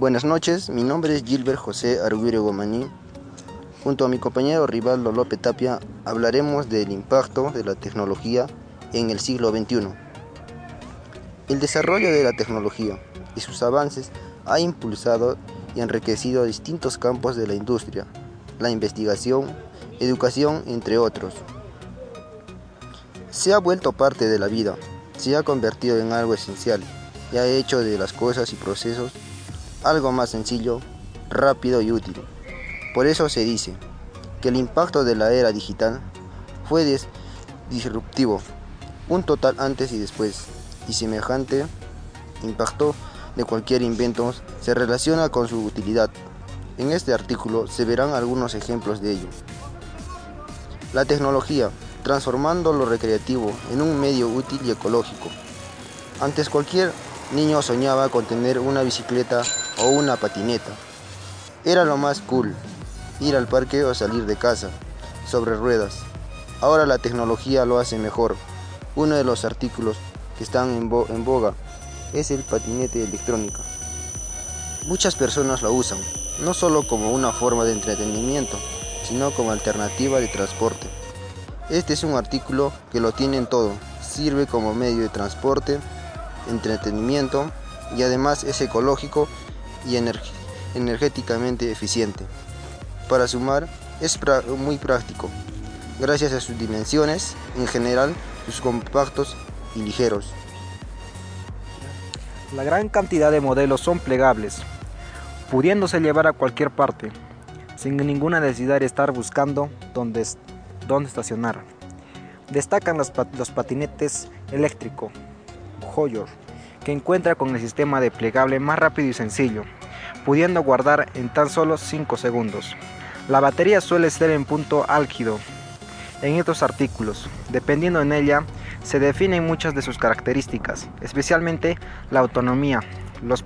Buenas noches, mi nombre es Gilbert José Arguiro Gomaní. Junto a mi compañero Rivaldo López Tapia hablaremos del impacto de la tecnología en el siglo XXI. El desarrollo de la tecnología y sus avances ha impulsado y enriquecido distintos campos de la industria, la investigación, educación, entre otros. Se ha vuelto parte de la vida, se ha convertido en algo esencial y ha hecho de las cosas y procesos algo más sencillo, rápido y útil. Por eso se dice que el impacto de la era digital fue disruptivo, un total antes y después, y semejante impacto de cualquier invento se relaciona con su utilidad. En este artículo se verán algunos ejemplos de ello. La tecnología, transformando lo recreativo en un medio útil y ecológico. Antes cualquier niño soñaba con tener una bicicleta o una patineta. Era lo más cool, ir al parque o salir de casa, sobre ruedas. Ahora la tecnología lo hace mejor. Uno de los artículos que están en, boga es el patinete electrónico. Muchas personas lo usan, no solo como una forma de entretenimiento, sino como alternativa de transporte. Este es un artículo que lo tiene en todo, sirve como medio de transporte, entretenimiento y además es ecológico y energéticamente eficiente. Para sumar, es muy práctico, gracias a sus dimensiones, en general, sus compactos y ligeros. La gran cantidad de modelos son plegables, pudiéndose llevar a cualquier parte, sin ninguna necesidad de estar buscando dónde, dónde estacionar. Destacan los, patinetes eléctricos, Hoyer, que encuentra con el sistema de plegable más rápido y sencillo, pudiendo guardar en tan solo 5 segundos. La batería suele ser en punto álgido en estos artículos. Dependiendo en ella, se definen muchas de sus características, especialmente la autonomía. Los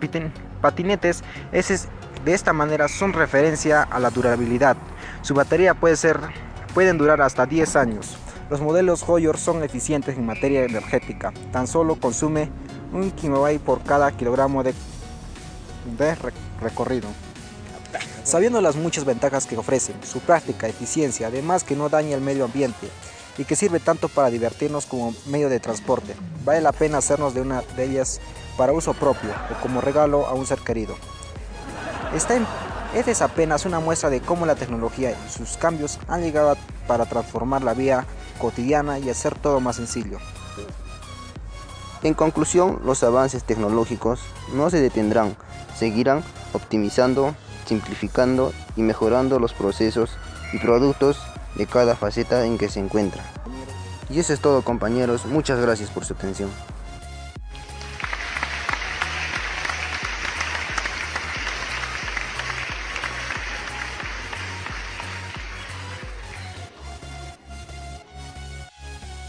patinetes de esta manera son referencia a la durabilidad. Su batería puede ser, pueden durar hasta 10 años. Los modelos Hoyer son eficientes en materia energética, tan solo consume un kilobyte por cada kilogramo de, de recorrido. Sabiendo las muchas ventajas que ofrecen, su práctica, eficiencia, además que no daña el medio ambiente y que sirve tanto para divertirnos como medio de transporte, vale la pena hacernos de una de ellas para uso propio o como regalo a un ser querido. Esta es apenas una muestra de cómo la tecnología y sus cambios han llegado para transformar la vida cotidiana y hacer todo más sencillo. En conclusión, los avances tecnológicos no se detendrán, seguirán optimizando, simplificando y mejorando los procesos y productos de cada faceta en que se encuentra. Y eso es todo compañeros, muchas gracias por su atención.